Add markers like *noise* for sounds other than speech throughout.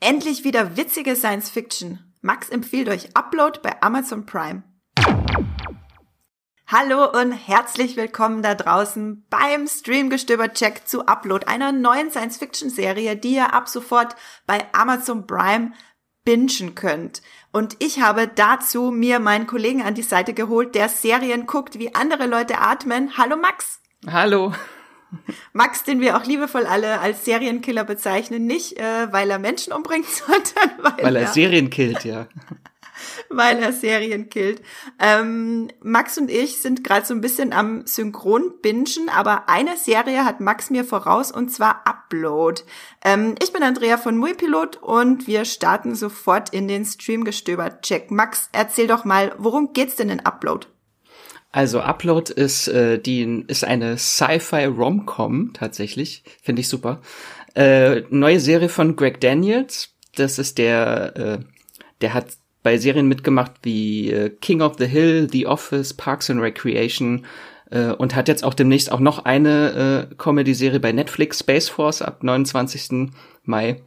Endlich wieder witzige Science Fiction. Max empfiehlt euch Upload bei Amazon Prime. Hallo und herzlich willkommen da draußen beim Streamgestöber-Check zu Upload, einer neuen Science-Fiction-Serie, die ihr ab sofort bei Amazon Prime bingen könnt. Und ich habe dazu mir meinen Kollegen an die Seite geholt, der Serien guckt, wie andere Leute atmen. Hallo Max. Hallo. Max, den wir auch liebevoll alle als Serienkiller bezeichnen, nicht äh, weil er Menschen umbringt, *laughs* sondern weil, weil er, er Serien killt, ja. *laughs* weil er Serien killt. Ähm, Max und ich sind gerade so ein bisschen am Synchron-Bingen, aber eine Serie hat Max mir voraus und zwar Upload. Ähm, ich bin Andrea von Muipilot und wir starten sofort in den Streamgestöber-Check. Max, erzähl doch mal, worum geht's denn in Upload? Also Upload ist äh, die ist eine Sci-Fi Rom-Com tatsächlich, finde ich super. Äh, neue Serie von Greg Daniels. Das ist der, äh, der hat bei Serien mitgemacht wie äh, King of the Hill, The Office, Parks and Recreation äh, und hat jetzt auch demnächst auch noch eine äh, Comedy-Serie bei Netflix, Space Force, ab 29. Mai.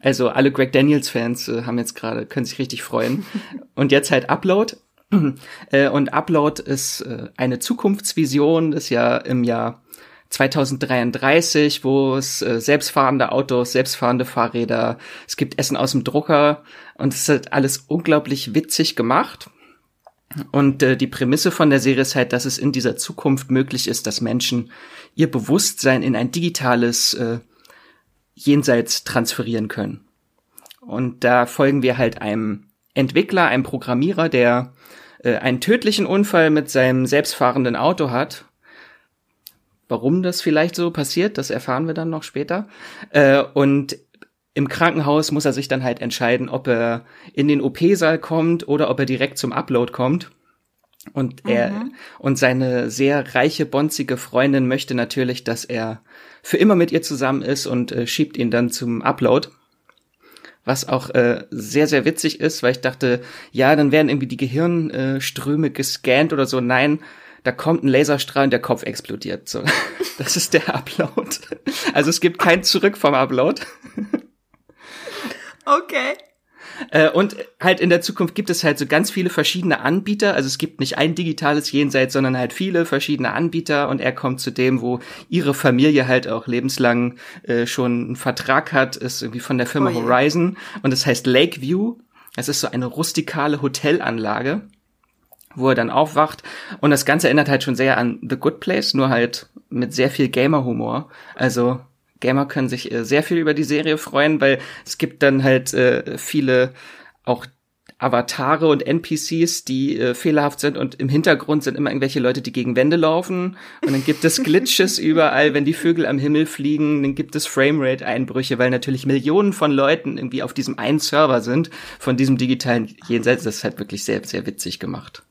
Also alle Greg Daniels-Fans äh, haben jetzt gerade, können sich richtig freuen. *laughs* und jetzt halt Upload. *clears throat* Äh, und Upload ist äh, eine Zukunftsvision, ist ja im Jahr 2033, wo es äh, selbstfahrende Autos, selbstfahrende Fahrräder, es gibt Essen aus dem Drucker und es ist alles unglaublich witzig gemacht. Und die Prämisse von der Serie ist halt, dass es in dieser Zukunft möglich ist, dass Menschen ihr Bewusstsein in ein digitales Jenseits transferieren können. Und da folgen wir halt einem Entwickler, einem Programmierer, der äh, einen tödlichen Unfall mit seinem selbstfahrenden Auto hat. Warum das vielleicht so passiert, das erfahren wir dann noch später. Äh, und im Krankenhaus muss er sich dann halt entscheiden, ob er in den OP-Saal kommt oder ob er direkt zum Upload kommt. Und er mhm. und seine sehr reiche, bonzige Freundin möchte natürlich, dass er für immer mit ihr zusammen ist und äh, schiebt ihn dann zum Upload was auch äh, sehr, sehr witzig ist, weil ich dachte, ja, dann werden irgendwie die Gehirnströme gescannt oder so. Nein, da kommt ein Laserstrahl und der Kopf explodiert. So, *laughs* das ist der Upload. Also es gibt kein Zurück vom Upload. Okay. Äh, und halt in der Zukunft gibt es halt so ganz viele verschiedene Anbieter. Also es gibt nicht ein digitales Jenseits, sondern halt viele verschiedene Anbieter. Und er kommt zu dem, wo ihre Familie halt auch lebenslang äh, schon einen Vertrag hat, ist irgendwie von der Firma oh Horizon. Und das heißt Lakeview. Es ist so eine rustikale Hotelanlage, wo er dann aufwacht. Und das Ganze erinnert halt schon sehr an The Good Place, nur halt mit sehr viel Gamer-Humor. Also Gamer können sich äh, sehr viel über die Serie freuen, weil es gibt dann halt äh, viele auch Avatare und NPCs, die äh, fehlerhaft sind und im Hintergrund sind immer irgendwelche Leute, die gegen Wände laufen und dann gibt es Glitches *laughs* überall, wenn die Vögel am Himmel fliegen, dann gibt es Framerate-Einbrüche, weil natürlich Millionen von Leuten irgendwie auf diesem einen Server sind von diesem digitalen Jenseits. Das ist halt wirklich sehr, sehr witzig gemacht.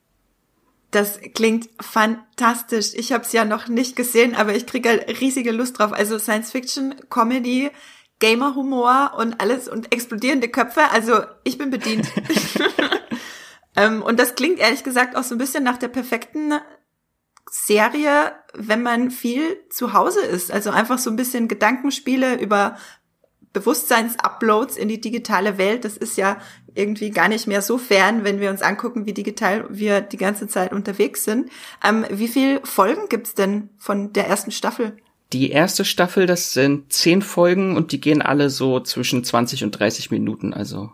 Das klingt fantastisch. Ich habe es ja noch nicht gesehen, aber ich kriege halt riesige Lust drauf. Also Science Fiction, Comedy, Gamer-Humor und alles und explodierende Köpfe. Also ich bin bedient. *laughs* *laughs* ähm, und das klingt ehrlich gesagt auch so ein bisschen nach der perfekten Serie, wenn man viel zu Hause ist. Also einfach so ein bisschen Gedankenspiele über Bewusstseins-Uploads in die digitale Welt. Das ist ja irgendwie gar nicht mehr so fern, wenn wir uns angucken, wie digital wir die ganze Zeit unterwegs sind. Ähm, wie viel Folgen gibt's denn von der ersten Staffel? Die erste Staffel, das sind zehn Folgen und die gehen alle so zwischen 20 und 30 Minuten, also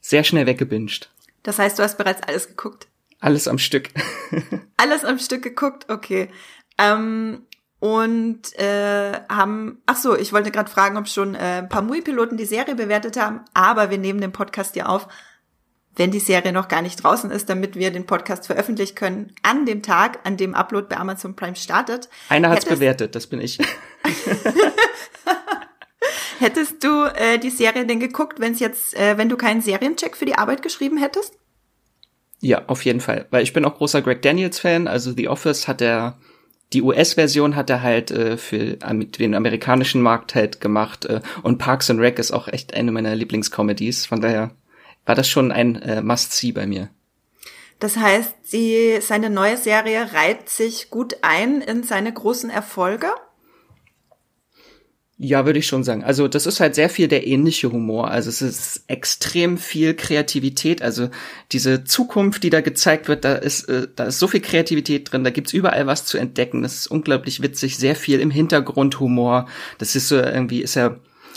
sehr schnell weggebinged. Das heißt, du hast bereits alles geguckt? Alles am Stück. *laughs* alles am Stück geguckt, okay. Ähm, und äh, haben, ach so, ich wollte gerade fragen, ob schon äh, ein paar Mui-Piloten die Serie bewertet haben, aber wir nehmen den Podcast ja auf, wenn die Serie noch gar nicht draußen ist, damit wir den Podcast veröffentlichen können an dem Tag, an dem Upload bei Amazon Prime startet. Einer hat's Hättest, bewertet, das bin ich. *laughs* Hättest du äh, die Serie denn geguckt, wenn es jetzt, äh, wenn du keinen Seriencheck für die Arbeit geschrieben hättest? Ja, auf jeden Fall, weil ich bin auch großer Greg Daniels Fan. Also The Office hat er die US-Version hat er halt äh, für den amerikanischen Markt halt gemacht äh, und Parks and Rec ist auch echt eine meiner Lieblingscomedies. Von daher war das schon ein äh, Must-See bei mir. Das heißt, sie, seine neue Serie reiht sich gut ein in seine großen Erfolge? Ja, würde ich schon sagen. Also das ist halt sehr viel der ähnliche Humor. Also es ist extrem viel Kreativität. Also diese Zukunft, die da gezeigt wird, da ist, äh, da ist so viel Kreativität drin. Da gibt's überall was zu entdecken. Das ist unglaublich witzig. Sehr viel im Hintergrund Humor. Das ist so irgendwie, ist ja,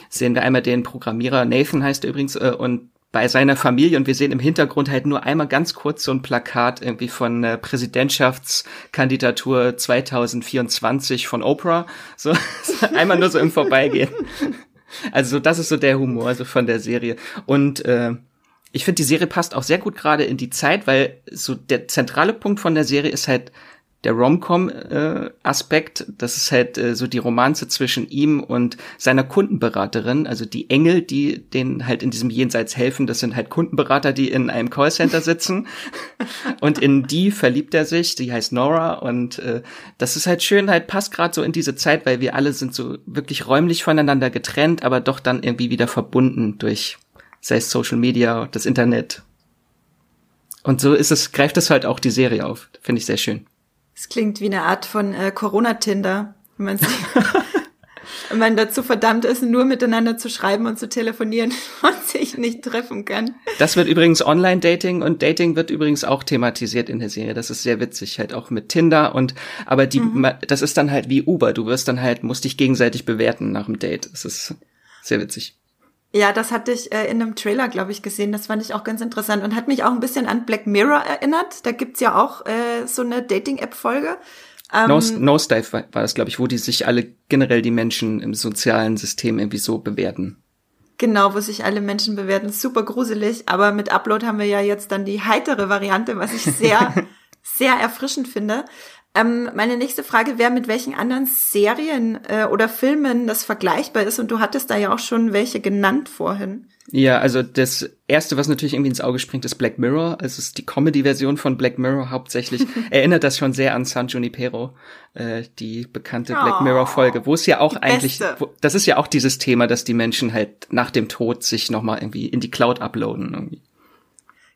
sehen wir einmal den Programmierer, Nathan heißt er übrigens, äh, und bei seiner Familie und wir sehen im Hintergrund halt nur einmal ganz kurz so ein Plakat irgendwie von äh, Präsidentschaftskandidatur 2024 von Oprah. *laughs* So einmal nur so im Vorbeigehen. Also das ist so der Humor also von der Serie. Und äh, ich finde, die Serie passt auch sehr gut gerade in die Zeit, weil so der zentrale Punkt von der Serie ist halt der Rom-Com-Aspekt, äh, das ist halt äh, so die Romanze zwischen ihm und seiner Kundenberaterin, also die Engel, die denen halt in diesem Jenseits helfen, das sind halt Kundenberater, die in einem Callcenter sitzen *laughs* und in die verliebt er sich, die heißt Nora und äh, das ist halt schön, halt passt gerade so in diese Zeit, weil wir alle sind so wirklich räumlich voneinander getrennt, aber doch dann irgendwie wieder verbunden durch sei es Social Media, das Internet. Und so ist es, greift es halt auch die Serie auf. Finde ich sehr schön. Es klingt wie eine Art von äh, Corona-Tinder, wenn man, *laughs* wenn man dazu verdammt ist, nur miteinander zu schreiben und zu telefonieren *laughs* und sich nicht treffen kann. Das wird übrigens Online-Dating und Dating wird übrigens auch thematisiert in der Serie. Das ist sehr witzig, halt auch mit Tinder und aber die, mhm. das ist dann halt wie Uber. Du wirst dann halt, musst dich gegenseitig bewerten nach dem Date. Das ist sehr witzig. Ja, das hatte ich äh, in einem Trailer, glaube ich, gesehen. Das fand ich auch ganz interessant und hat mich auch ein bisschen an Black Mirror erinnert. Da gibt's ja auch äh, so eine Dating-App-Folge. Ähm, Nosedive war, war das, glaube ich, wo die sich alle generell die Menschen im sozialen System irgendwie so bewerten. Genau, wo sich alle Menschen bewerten. Super gruselig, aber mit Upload haben wir ja jetzt dann die heitere Variante, was ich sehr, *laughs* sehr erfrischend finde. Ähm, meine nächste Frage wäre, mit welchen anderen Serien äh, oder Filmen das vergleichbar ist. Und du hattest da ja auch schon welche genannt vorhin. Ja, also das erste, was natürlich irgendwie ins Auge springt, ist Black Mirror. Also es ist die Comedy-Version von Black Mirror hauptsächlich. *laughs* Erinnert das schon sehr an San Junipero, äh, die bekannte oh, Black Mirror-Folge, wo es ja auch eigentlich, wo, das ist ja auch dieses Thema, dass die Menschen halt nach dem Tod sich nochmal irgendwie in die Cloud uploaden irgendwie.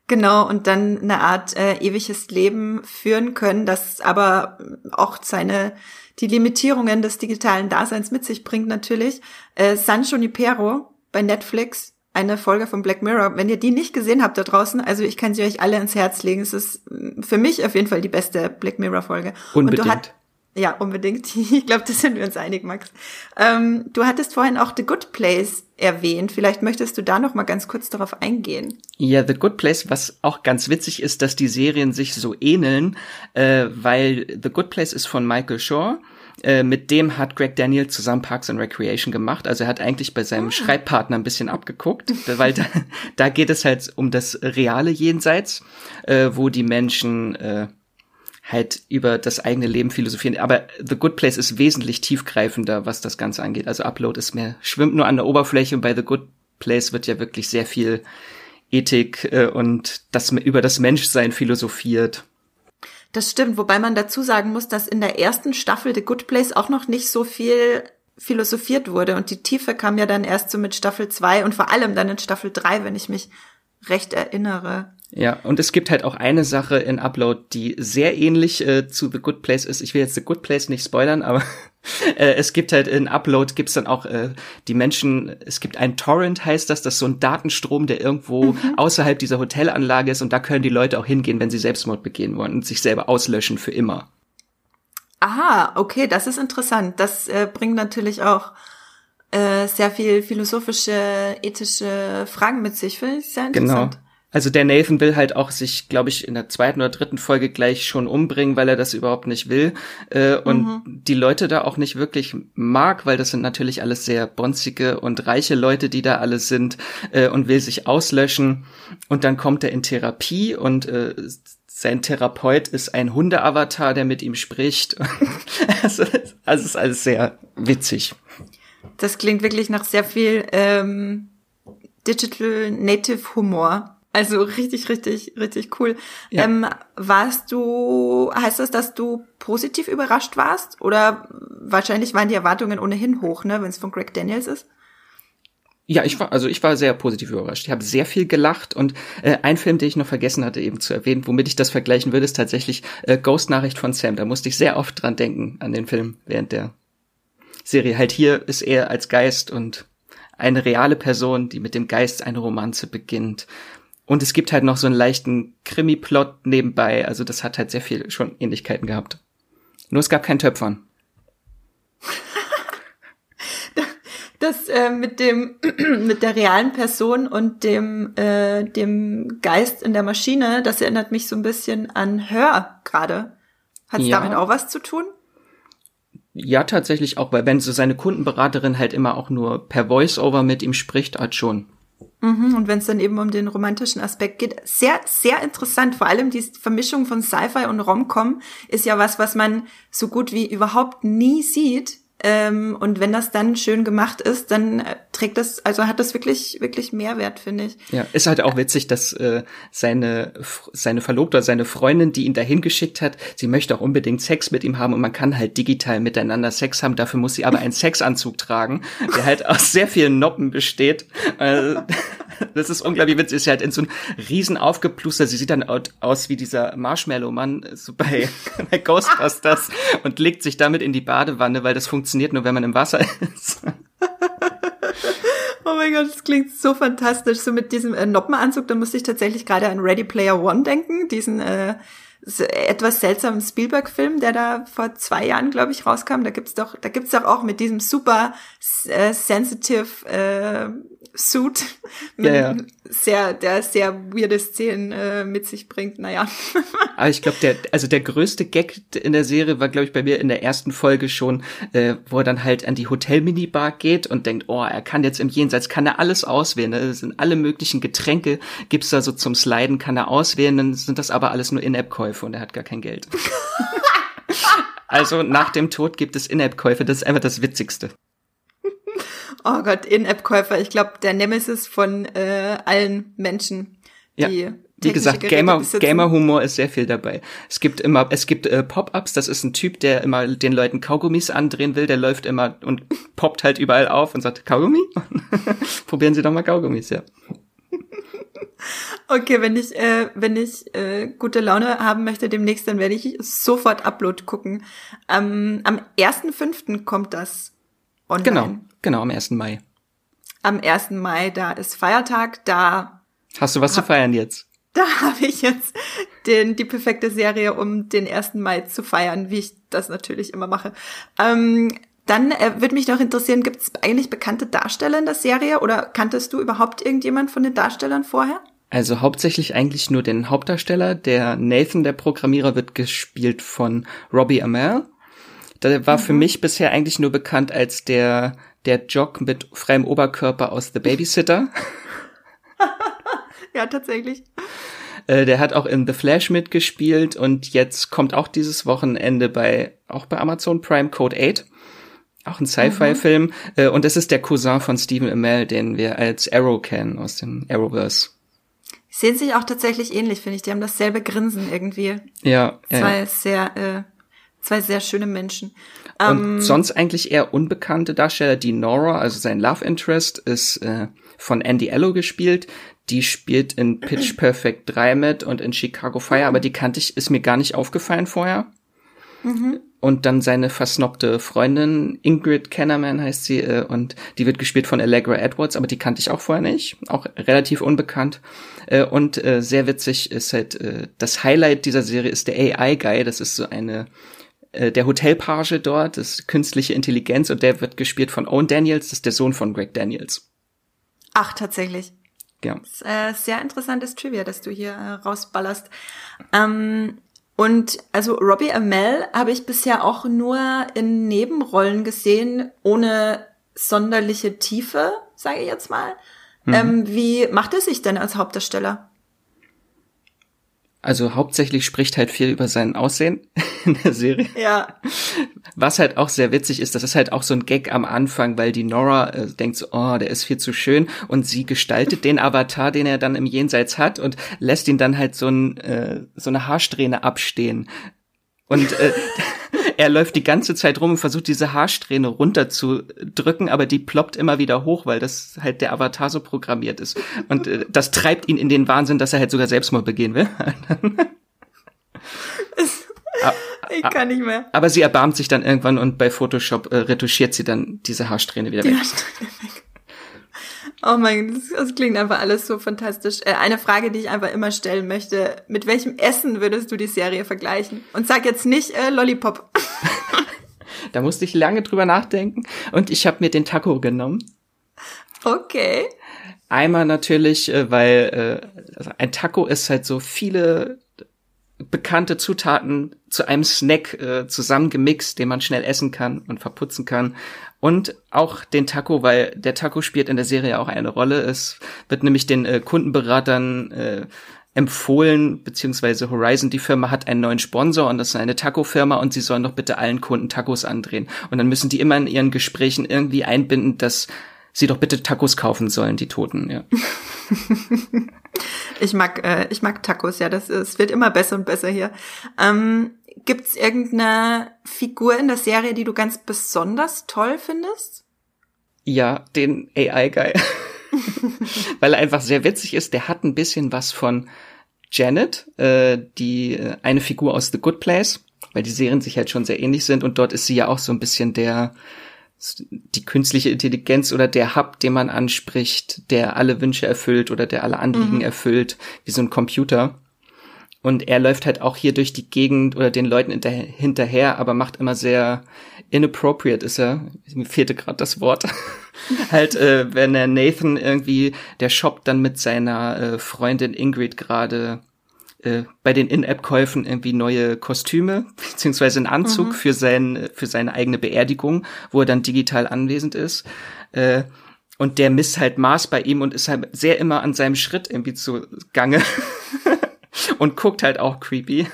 Genau, und dann eine Art äh, ewiges Leben führen können, das aber auch seine die Limitierungen des digitalen Daseins mit sich bringt natürlich. Äh, San Junipero bei Netflix, eine Folge von Black Mirror. Wenn ihr die nicht gesehen habt da draußen, also ich kann sie euch alle ins Herz legen. Es ist für mich auf jeden Fall die beste Black Mirror Folge. Unbedingt. Und du hat, ja, unbedingt. *laughs* Ich glaube, das sind wir uns einig, Max. Ähm, du hattest vorhin auch The Good Place erwähnt. Vielleicht möchtest du da noch mal ganz kurz darauf eingehen. Ja, The Good Place, was auch ganz witzig ist, dass die Serien sich so ähneln, äh, weil The Good Place ist von Michael Shaw. Äh, mit dem hat Greg Daniel zusammen Parks and Recreation gemacht. Also er hat eigentlich bei seinem ah. Schreibpartner ein bisschen abgeguckt, weil da, *laughs* da geht es halt um das reale Jenseits, äh, wo die Menschen äh, halt über das eigene Leben philosophieren. Aber The Good Place ist wesentlich tiefgreifender, was das Ganze angeht. Also Upload ist mehr, schwimmt nur an der Oberfläche und bei The Good Place wird ja wirklich sehr viel Ethik äh, und das über das Menschsein philosophiert. Das stimmt, wobei man dazu sagen muss, dass in der ersten Staffel The Good Place auch noch nicht so viel philosophiert wurde und die Tiefe kam ja dann erst so mit Staffel 2 und vor allem dann in Staffel 3, wenn ich mich recht erinnere. Ja, und es gibt halt auch eine Sache in Upload, die sehr ähnlich äh, zu The Good Place ist. Ich will jetzt The Good Place nicht spoilern, aber *laughs* äh, es gibt halt in Upload gibt's dann auch äh, die Menschen, es gibt ein Torrent heißt das, das ist so ein Datenstrom, der irgendwo mhm. außerhalb dieser Hotelanlage ist und da können die Leute auch hingehen, wenn sie Selbstmord begehen wollen und sich selber auslöschen für immer. Aha, okay, das ist interessant. Das äh, bringt natürlich auch äh, sehr viel philosophische, ethische Fragen mit sich. Finde ich sehr genau. interessant. Genau. Also der Nathan will halt auch sich, glaube ich, in der zweiten oder dritten Folge gleich schon umbringen, weil er das überhaupt nicht will. Äh, und mhm. die Leute da auch nicht wirklich mag, weil das sind natürlich alles sehr bonzige und reiche Leute, die da alle sind äh, und will sich auslöschen. Und dann kommt er in Therapie und äh, sein Therapeut ist ein Hundeavatar, der mit ihm spricht. *laughs* also, also ist alles sehr witzig. Das klingt wirklich nach sehr viel ähm, Digital Native Humor. Also richtig, richtig, richtig cool. Ja. Ähm, warst du, heißt das, dass du positiv überrascht warst? Oder wahrscheinlich waren die Erwartungen ohnehin hoch, ne, wenn es von Greg Daniels ist? Ja, ich war, also ich war sehr positiv überrascht. Ich habe sehr viel gelacht und äh, ein Film, den ich noch vergessen hatte eben zu erwähnen, womit ich das vergleichen würde, ist tatsächlich äh, Ghost Nachricht von Sam. Da musste ich sehr oft dran denken an den Film während der Serie. Halt hier ist er als Geist und eine reale Person, die mit dem Geist eine Romanze beginnt. Und es gibt halt noch so einen leichten Krimi-Plot nebenbei. Also das hat halt sehr viel schon Ähnlichkeiten gehabt. Nur es gab kein Töpfern. *laughs* Das äh, mit dem *clears throat* mit der realen Person und dem äh, dem Geist in der Maschine, das erinnert mich so ein bisschen an Hör gerade. Hat es ja. damit auch was zu tun? Ja, tatsächlich auch, weil wenn so seine Kundenberaterin halt immer auch nur per Voice-Over mit ihm spricht, halt schon. Mhm, und wenn es dann eben um den romantischen Aspekt geht, sehr, sehr interessant. Vor allem die Vermischung von Sci-Fi und Rom-Com ist ja was, was man so gut wie überhaupt nie sieht ähm, und wenn das dann schön gemacht ist, dann äh, trägt das, also hat das wirklich, wirklich Mehrwert, finde ich. Ja, ist halt auch witzig, dass äh, seine, seine Verlobte oder seine Freundin, die ihn dahin geschickt hat, sie möchte auch unbedingt Sex mit ihm haben und man kann halt digital miteinander Sex haben. Dafür muss sie aber einen *laughs* Sexanzug tragen, der halt aus sehr vielen Noppen besteht. Äh, *laughs* das ist unglaublich witzig. Ist halt in so einem riesen aufgepluster. Sie sieht dann aus wie dieser Marshmallow-Mann so bei, *laughs* bei Ghostbusters *laughs* und legt sich damit in die Badewanne, weil das funktioniert nur, wenn man im Wasser *laughs* ist. Oh mein Gott, das klingt so fantastisch. So mit diesem äh, Noppenanzug, da musste ich tatsächlich gerade an Ready Player One denken, diesen äh, etwas seltsamen Spielberg-Film, der da vor zwei Jahren, glaube ich, rauskam. Da gibt's doch, da gibt's doch auch mit diesem super äh, sensitive äh, Suit, *laughs* ja, ja. sehr, der sehr weirde Szenen äh, mit sich bringt. Naja. Aber *laughs* ich glaube, der, also der größte Gag in der Serie war, glaube ich, bei mir in der ersten Folge schon, äh, wo er dann halt an die Hotel-Minibar geht und denkt, oh, er kann jetzt im Jenseits, kann er alles auswählen. Ne? Das sind alle möglichen Getränke, gibt's da so zum Sliden, kann er auswählen, dann sind das aber alles nur In-App-Käufe und er hat gar kein Geld. *laughs* also nach dem Tod gibt es In-App-Käufe, das ist einfach das Witzigste. Oh Gott, In-App-Käufer. Ich glaube, der Nemesis von äh, allen Menschen, die ja. Wie gesagt, Gamer, Gamer-Humor ist sehr viel dabei. Es gibt immer, es gibt äh, Pop-ups. Das ist ein Typ, der immer den Leuten Kaugummis andrehen will. Der läuft immer und poppt halt überall auf und sagt Kaugummi. *laughs* Probieren Sie doch mal Kaugummis, ja. Okay, wenn ich, äh, wenn ich äh, gute Laune haben möchte demnächst, dann werde ich sofort Upload gucken. Ähm, am 1.5. kommt das online. Genau, genau, am 1. Mai. Am 1. Mai, da ist Feiertag, da. Hast du was hab, zu feiern jetzt? Da habe ich jetzt den, die perfekte Serie, um den 1. Mai zu feiern, wie ich das natürlich immer mache. Ähm, dann äh, würde mich noch interessieren, gibt es eigentlich bekannte Darsteller in der Serie oder kanntest du überhaupt irgendjemand von den Darstellern vorher? Also hauptsächlich eigentlich nur den Hauptdarsteller. Der Nathan, der Programmierer, wird gespielt von Robbie Amell. Der war mhm. für mich bisher eigentlich nur bekannt als der, der Jock mit freiem Oberkörper aus The Babysitter. *laughs* ja, tatsächlich. Äh, der hat auch in The Flash mitgespielt und jetzt kommt auch dieses Wochenende bei, auch bei Amazon Prime Code 8. Auch ein Sci-Fi-Film. Mhm. Äh, und das ist der Cousin von Stephen Amell, den wir als Arrow kennen aus dem Arrowverse. Sehen sich auch tatsächlich ähnlich, finde ich. Die haben dasselbe Grinsen irgendwie. Ja. Zwei ja. sehr, äh, zwei sehr schöne Menschen. Und ähm, sonst eigentlich eher unbekannte Darsteller. Die Nora, also sein Love Interest, ist äh, von Andy Ello gespielt. Die spielt in Pitch Perfect 3 mit und in Chicago Fire, aber die kannte ich, ist mir gar nicht aufgefallen vorher. Mhm. Und dann seine versnobte Freundin, Ingrid Kennerman heißt sie, äh, und die wird gespielt von Allegra Edwards, aber die kannte ich auch vorher nicht. Auch relativ unbekannt. Äh, und äh, sehr witzig ist halt, äh, das Highlight dieser Serie ist der AI-Guy. Das ist so eine äh, der Hotelpage dort, das ist künstliche Intelligenz und der wird gespielt von Owen Daniels, das ist der Sohn von Greg Daniels. Ach, tatsächlich. Ja. Das ist, äh, sehr interessantes Trivia, dass du hier äh, rausballerst. Ähm, und also Robbie Amell habe ich bisher auch nur in Nebenrollen gesehen, ohne sonderliche Tiefe, sage ich jetzt mal. Mhm. Ähm, wie macht er sich denn als Hauptdarsteller? Also hauptsächlich spricht halt viel über sein Aussehen *laughs* in der Serie. Ja. Was halt auch sehr witzig ist, das ist halt auch so ein Gag am Anfang, weil die Nora äh, denkt so, oh, der ist viel zu schön und sie gestaltet den Avatar, den er dann im Jenseits hat und lässt ihn dann halt so, ein, äh, so eine Haarsträhne abstehen. Und äh, *laughs* er läuft die ganze Zeit rum und versucht diese Haarsträhne runterzudrücken, aber die ploppt immer wieder hoch, weil das halt der Avatar so programmiert ist. Und äh, das treibt ihn in den Wahnsinn, dass er halt sogar Selbstmord begehen will. *laughs* Ich kann nicht mehr. Aber sie erbarmt sich dann irgendwann und bei Photoshop äh, retuschiert sie dann diese Haarsträhne wieder Die weg. Haarsträhne weg. Oh mein Gott, das, das klingt einfach alles so fantastisch. Äh, eine Frage, die ich einfach immer stellen möchte. Mit welchem Essen würdest du die Serie vergleichen? Und sag jetzt nicht äh, Lollipop. *laughs* Da musste ich lange drüber nachdenken und ich habe mir den Taco genommen. Okay. Einmal natürlich, äh, weil äh, also ein Taco ist halt so viele bekannte Zutaten zu einem Snack äh, zusammengemixt, den man schnell essen kann und verputzen kann. Und auch den Taco, weil der Taco spielt in der Serie auch eine Rolle. Es wird nämlich den äh, Kundenberatern äh, empfohlen, beziehungsweise Horizon, die Firma hat einen neuen Sponsor und das ist eine Taco-Firma und sie sollen doch bitte allen Kunden Tacos andrehen. Und dann müssen die immer in ihren Gesprächen irgendwie einbinden, dass sie doch bitte Tacos kaufen sollen, die Toten, ja. *laughs* Ich mag, äh, ich mag Tacos, ja, das es wird immer besser und besser hier. Ähm, gibt's irgendeine Figur in der Serie, die du ganz besonders toll findest? Ja, den AI-Guy. *laughs* *laughs* Weil er einfach sehr witzig ist. Der hat ein bisschen was von Janet, äh, die äh, eine Figur aus The Good Place, weil die Serien sich halt schon sehr ähnlich sind und dort ist sie ja auch so ein bisschen der die künstliche Intelligenz oder der Hub, den man anspricht, der alle Wünsche erfüllt oder der alle Anliegen Mhm. erfüllt, wie so ein Computer. Und er läuft halt auch hier durch die Gegend oder den Leuten hinterher, aber macht immer sehr inappropriate ist er. Mir fehlte gerade das Wort. *laughs* halt, äh, wenn er Nathan irgendwie, der shoppt dann mit seiner äh, Freundin Ingrid gerade äh, bei den In-App-Käufen irgendwie neue Kostüme, beziehungsweise einen Anzug für, sein, für seine eigene Beerdigung, wo er dann digital anwesend ist. Äh, und der misst halt Maß bei ihm und ist halt sehr immer an seinem Schritt irgendwie zu Gange. *laughs* und guckt halt auch creepy.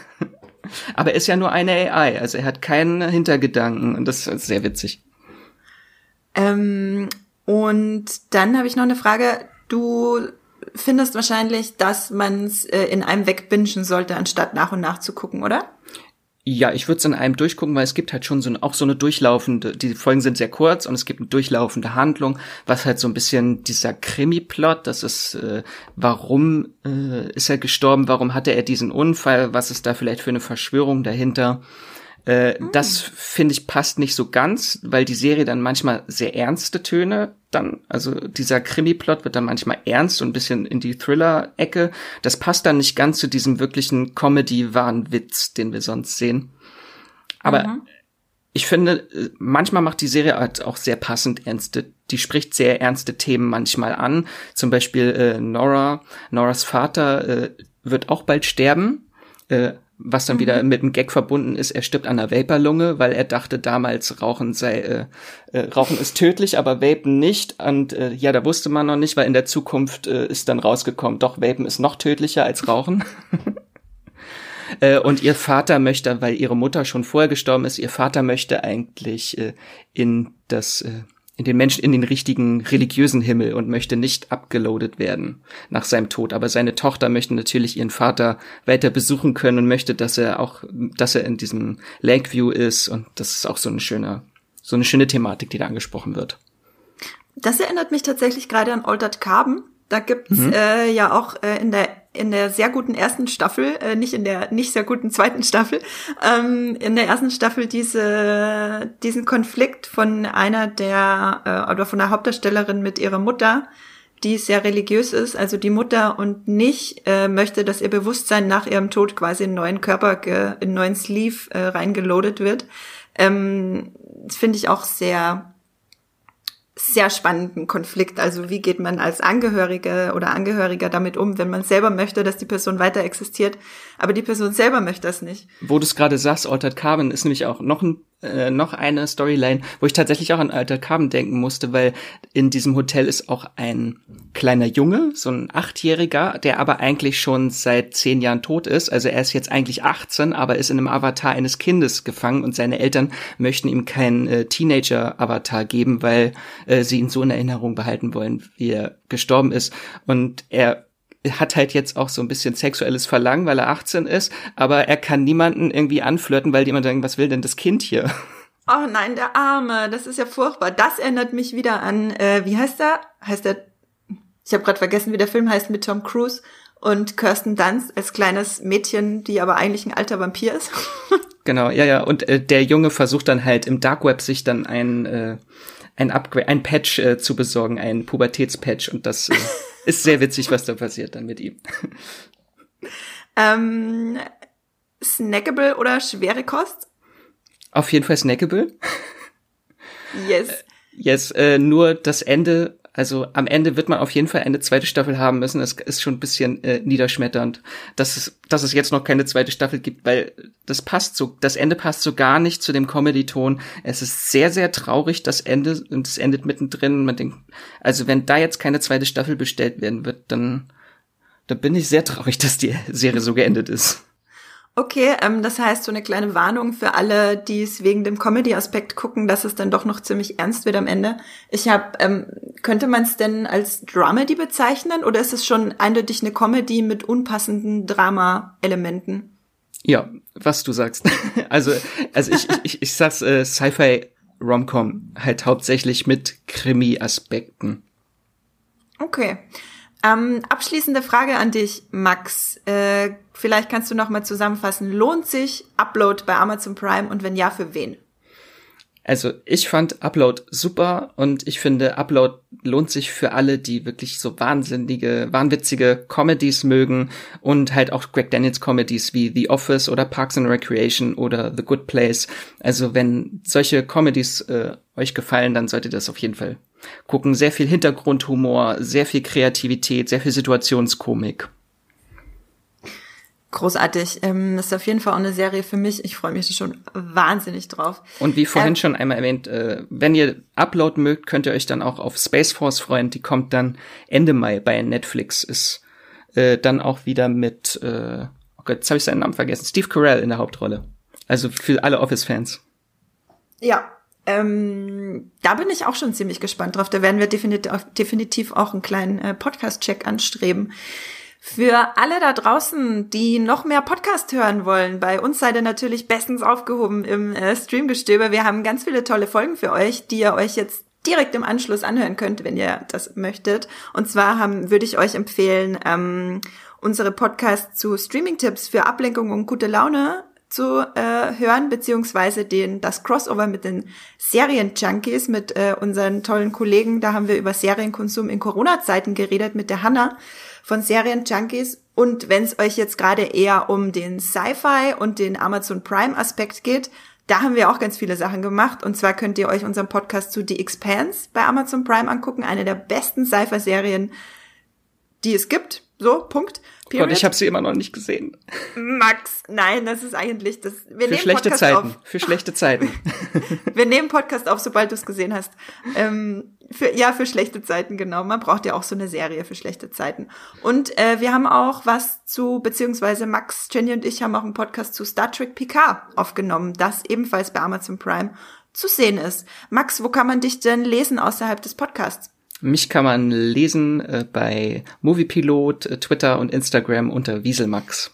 Aber er ist ja nur eine AI, also er hat keinen Hintergedanken und das ist sehr witzig. Ähm, und dann habe ich noch eine Frage. Du findest wahrscheinlich, dass man es äh, in einem wegbingen sollte, anstatt nach und nach zu gucken, oder? Ja, ich würde es in einem durchgucken, weil es gibt halt schon so auch so eine durchlaufende, die Folgen sind sehr kurz und es gibt eine durchlaufende Handlung, was halt so ein bisschen dieser Krimi-Plot, das ist, äh, warum äh, ist er gestorben, warum hatte er diesen Unfall, was ist da vielleicht für eine Verschwörung dahinter. Äh, Das finde ich passt nicht so ganz, weil die Serie dann manchmal sehr ernste Töne dann, also dieser Krimi-Plot wird dann manchmal ernst und ein bisschen in die Thriller-Ecke. Das passt dann nicht ganz zu diesem wirklichen Comedy-Wahnwitz, den wir sonst sehen. Aber ich finde, äh, manchmal macht die Serie halt auch sehr passend ernste, die spricht sehr ernste Themen manchmal an. Zum Beispiel äh, Nora, Noras Vater äh, wird auch bald sterben. Äh, was dann wieder mit einem Gag verbunden ist, er stirbt an einer Vaporlunge, weil er dachte damals, Rauchen sei, äh, äh, Rauchen ist tödlich, aber Vapen nicht. Und äh, ja, da wusste man noch nicht, weil in der Zukunft äh, ist dann rausgekommen, doch Vapen ist noch tödlicher als Rauchen. *laughs* Äh, und ihr Vater möchte, weil ihre Mutter schon vorher gestorben ist, ihr Vater möchte eigentlich äh, in das, äh, in den Menschen, in den richtigen religiösen Himmel und möchte nicht abgeloadet werden nach seinem Tod. Aber seine Tochter möchte natürlich ihren Vater weiter besuchen können und möchte, dass er auch, dass er in diesem Lakeview ist. Und das ist auch so eine schöne, so eine schöne Thematik, die da angesprochen wird. Das erinnert mich tatsächlich gerade an Altered Carbon. Da gibt's äh, ja auch äh, in der in der sehr guten ersten Staffel, äh, nicht in der nicht sehr guten zweiten Staffel, ähm, in der ersten Staffel diese diesen Konflikt von einer der äh, oder von der Hauptdarstellerin mit ihrer Mutter, die sehr religiös ist, also die Mutter und nicht äh, möchte, dass ihr Bewusstsein nach ihrem Tod quasi in einen neuen Körper, in einen neuen Sleeve äh, reingeloadet wird. Ähm, finde ich auch sehr sehr spannenden Konflikt. Also wie geht man als Angehörige oder Angehöriger damit um, wenn man selber möchte, dass die Person weiter existiert, aber die Person selber möchte das nicht. Wo du es gerade sagst, Altered Carbon ist nämlich auch noch ein äh, noch eine Storyline, wo ich tatsächlich auch an Altered Carbon denken musste, weil in diesem Hotel ist auch ein kleiner Junge, so ein Achtjähriger, der aber eigentlich schon seit zehn Jahren tot ist. Also er ist jetzt eigentlich 18, aber ist in einem Avatar eines Kindes gefangen und seine Eltern möchten ihm keinen äh, Teenager-Avatar geben, weil äh, sie ihn so in Erinnerung behalten wollen, wie er gestorben ist. Und er hat halt jetzt auch so ein bisschen sexuelles Verlangen, weil er 18 ist, aber er kann niemanden irgendwie anflirten, weil jemand denkt, was will denn das Kind hier? Oh nein, der Arme, das ist ja furchtbar. Das erinnert mich wieder an, äh, wie heißt der? Heißt der? Ich habe gerade vergessen, wie der Film heißt mit Tom Cruise und Kirsten Dunst als kleines Mädchen, die aber eigentlich ein alter Vampir ist. *laughs* genau, ja, ja. Und äh, der Junge versucht dann halt im Dark Web sich dann ein, äh, ein Upgrade, ein Patch äh, zu besorgen, ein Pubertätspatch. Und das äh, *laughs* ist sehr witzig, was da passiert dann mit ihm. ähm, snackable oder schwere Kost? Auf jeden Fall snackable. Yes. Yes, äh, nur das Ende, also am Ende wird man auf jeden Fall eine zweite Staffel haben müssen. Das ist schon ein bisschen äh, niederschmetternd, dass es, dass es jetzt noch keine zweite Staffel gibt, weil das passt so, das Ende passt so gar nicht zu dem Comedy-Ton. Es ist sehr, sehr traurig, das Ende, und es endet mittendrin. Man denkt, also wenn da jetzt keine zweite Staffel bestellt werden wird, dann, dann bin ich sehr traurig, dass die Serie so geendet ist. Okay, ähm, das heißt so eine kleine Warnung für alle, die es wegen dem Comedy-Aspekt gucken, dass es dann doch noch ziemlich ernst wird am Ende. Ich habe, ähm, könnte man es denn als Dramedy bezeichnen oder ist es schon eindeutig eine Comedy mit unpassenden Drama-Elementen? Ja, was du sagst. *laughs* also, also ich, ich, ich sag's äh, Sci-Fi Romcom halt hauptsächlich mit Krimi-Aspekten. Okay. Ähm, abschließende Frage an dich, Max. Äh, vielleicht kannst du noch mal zusammenfassen. Lohnt sich Upload bei Amazon Prime und wenn ja, für wen? Also ich fand Upload super und ich finde Upload lohnt sich für alle, die wirklich so wahnsinnige, wahnwitzige Comedies mögen und halt auch Greg Daniels Comedies wie The Office oder Parks and Recreation oder The Good Place. Also wenn solche Comedies äh, euch gefallen, dann solltet ihr das auf jeden Fall gucken. Sehr viel Hintergrundhumor, sehr viel Kreativität, sehr viel Situationskomik. Großartig. Ähm, das ist auf jeden Fall auch eine Serie für mich. Ich freue mich schon wahnsinnig drauf. Und wie vorhin äh, schon einmal erwähnt, äh, wenn ihr Upload mögt, könnt ihr euch dann auch auf Space Force freuen. Die kommt dann Ende Mai bei Netflix. Ist äh, dann auch wieder mit, äh, oh Gott, jetzt habe ich seinen Namen vergessen, Steve Carell in der Hauptrolle. Also für alle Office-Fans. Ja, ähm, da bin ich auch schon ziemlich gespannt drauf. Da werden wir definitiv, definitiv auch einen kleinen äh, Podcast-Check anstreben. Für alle da draußen, die noch mehr Podcast hören wollen, bei uns seid ihr natürlich bestens aufgehoben im äh, Streamgestöber. Wir haben ganz viele tolle Folgen für euch, die ihr euch jetzt direkt im Anschluss anhören könnt, wenn ihr das möchtet. Und zwar haben, würde ich euch empfehlen, ähm, unsere Podcasts zu Streaming-Tipps für Ablenkung und gute Laune zu äh, hören, beziehungsweise den, das Crossover mit den Serien-Junkies, mit äh, unseren tollen Kollegen. Da haben wir über Serienkonsum in Corona-Zeiten geredet mit der Hanna von Serien-Junkies. Und wenn es euch jetzt gerade eher um den Sci-Fi und den Amazon Prime-Aspekt geht, da haben wir auch ganz viele Sachen gemacht. Und zwar könnt ihr euch unseren Podcast zu The Expanse bei Amazon Prime angucken. Eine der besten Sci-Fi-Serien, die es gibt. So, Punkt. Period. Gott, ich habe sie immer noch nicht gesehen. Max, nein, das ist eigentlich das. Wir für schlechte Podcast Zeiten. Auf. Für schlechte Zeiten. *laughs* wir nehmen Podcast auf, sobald du es gesehen hast. Ähm, für, ja, für schlechte Zeiten, genau. Man braucht ja auch so eine Serie für schlechte Zeiten. Und äh, wir haben auch was zu, beziehungsweise Max, Jenny und ich haben auch einen Podcast zu Star Trek Picard aufgenommen, das ebenfalls bei Amazon Prime zu sehen ist. Max, wo kann man dich denn lesen außerhalb des Podcasts? Mich kann man lesen äh, bei Moviepilot, äh, Twitter und Instagram unter Wieselmax.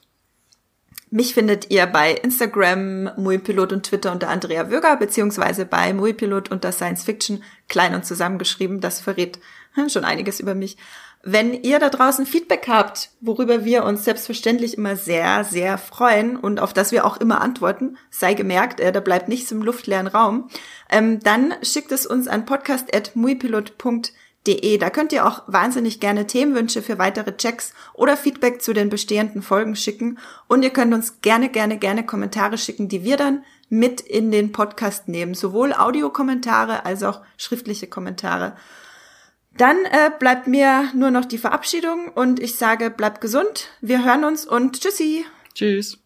Mich findet ihr bei Instagram, Moviepilot und Twitter unter Andrea Würger, beziehungsweise bei Moviepilot unter Science Fiction, klein und zusammengeschrieben. Das verrät hm, schon einiges über mich. Wenn ihr da draußen Feedback habt, worüber wir uns selbstverständlich immer sehr, sehr freuen und auf das wir auch immer antworten, sei gemerkt, äh, da bleibt nichts im luftleeren Raum, ähm, dann schickt es uns an podcast.muipilot.de De. Da könnt ihr auch wahnsinnig gerne Themenwünsche für weitere Checks oder Feedback zu den bestehenden Folgen schicken. Und ihr könnt uns gerne, gerne, gerne Kommentare schicken, die wir dann mit in den Podcast nehmen. Sowohl Audiokommentare als auch schriftliche Kommentare. Dann äh, bleibt mir nur noch die Verabschiedung und ich sage, bleibt gesund. Wir hören uns und tschüssi. Tschüss.